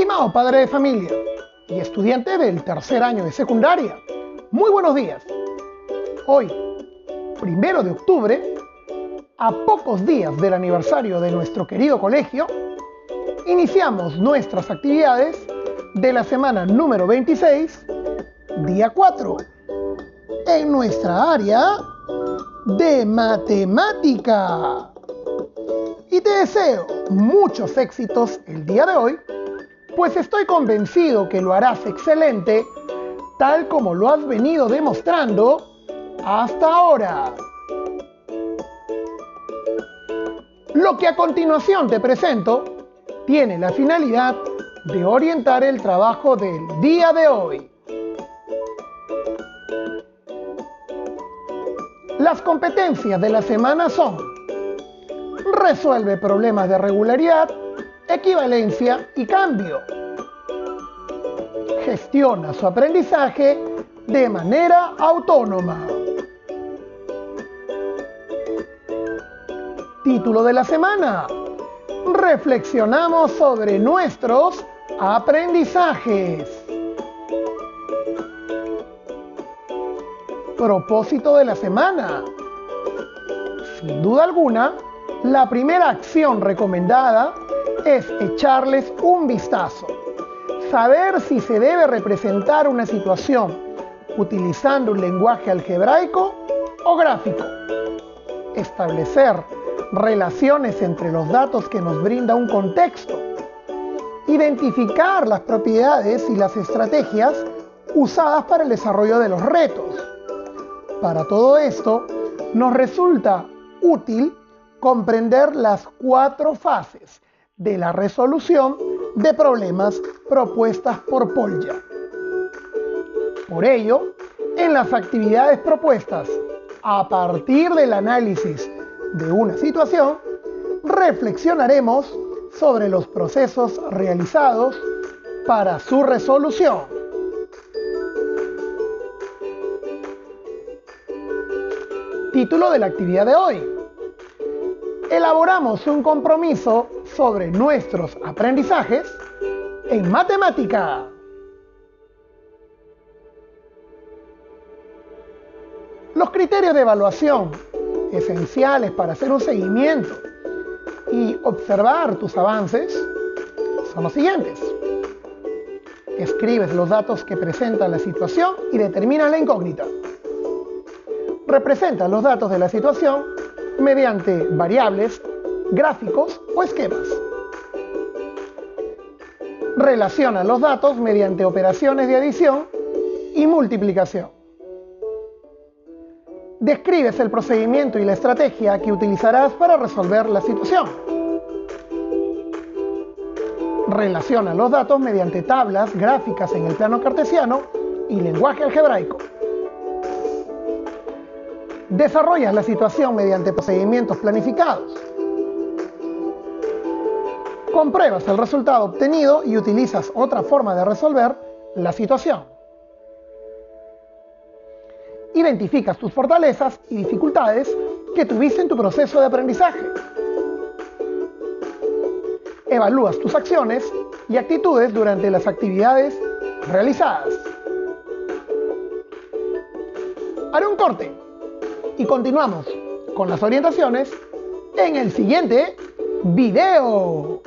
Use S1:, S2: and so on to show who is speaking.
S1: Estimado padre de familia y estudiante del tercer año de secundaria, muy buenos días. Hoy, primero de octubre, a pocos días del aniversario de nuestro querido colegio, iniciamos nuestras actividades de la semana número 26, día 4, en nuestra área de matemática. Y te deseo muchos éxitos el día de hoy, pues estoy convencido que lo harás excelente, tal como lo has venido demostrando hasta ahora. Lo que a continuación te presento tiene la finalidad de orientar el trabajo del día de hoy. Las competencias de la semana son resuelve problemas de regularidad, equivalencia y cambio. Gestiona su aprendizaje de manera autónoma. Título de la semana. Reflexionamos sobre nuestros aprendizajes. Propósito de la semana. Sin duda alguna, la primera acción recomendada es echarles un vistazo, saber si se debe representar una situación utilizando un lenguaje algebraico o gráfico, establecer relaciones entre los datos que nos brinda un contexto, identificar las propiedades y las estrategias usadas para el desarrollo de los retos. Para todo esto, nos resulta útil comprender las cuatro fases de la resolución de problemas propuestas por Polya. Por ello, en las actividades propuestas a partir del análisis de una situación, reflexionaremos sobre los procesos realizados para su resolución. Título de la actividad de hoy elaboramos un compromiso sobre nuestros aprendizajes en matemática. Los criterios de evaluación esenciales para hacer un seguimiento y observar tus avances son los siguientes. Escribes los datos que presenta la situación y determinas la incógnita. Representa los datos de la situación mediante variables, gráficos o esquemas. Relaciona los datos mediante operaciones de adición y multiplicación. Describes el procedimiento y la estrategia que utilizarás para resolver la situación. Relaciona los datos mediante tablas, gráficas en el plano cartesiano y lenguaje algebraico. Desarrollas la situación mediante procedimientos planificados. Compruebas el resultado obtenido y utilizas otra forma de resolver la situación. Identificas tus fortalezas y dificultades que tuviste en tu proceso de aprendizaje. Evalúas tus acciones y actitudes durante las actividades realizadas. Haré un corte y continuamos con las orientaciones en el siguiente video.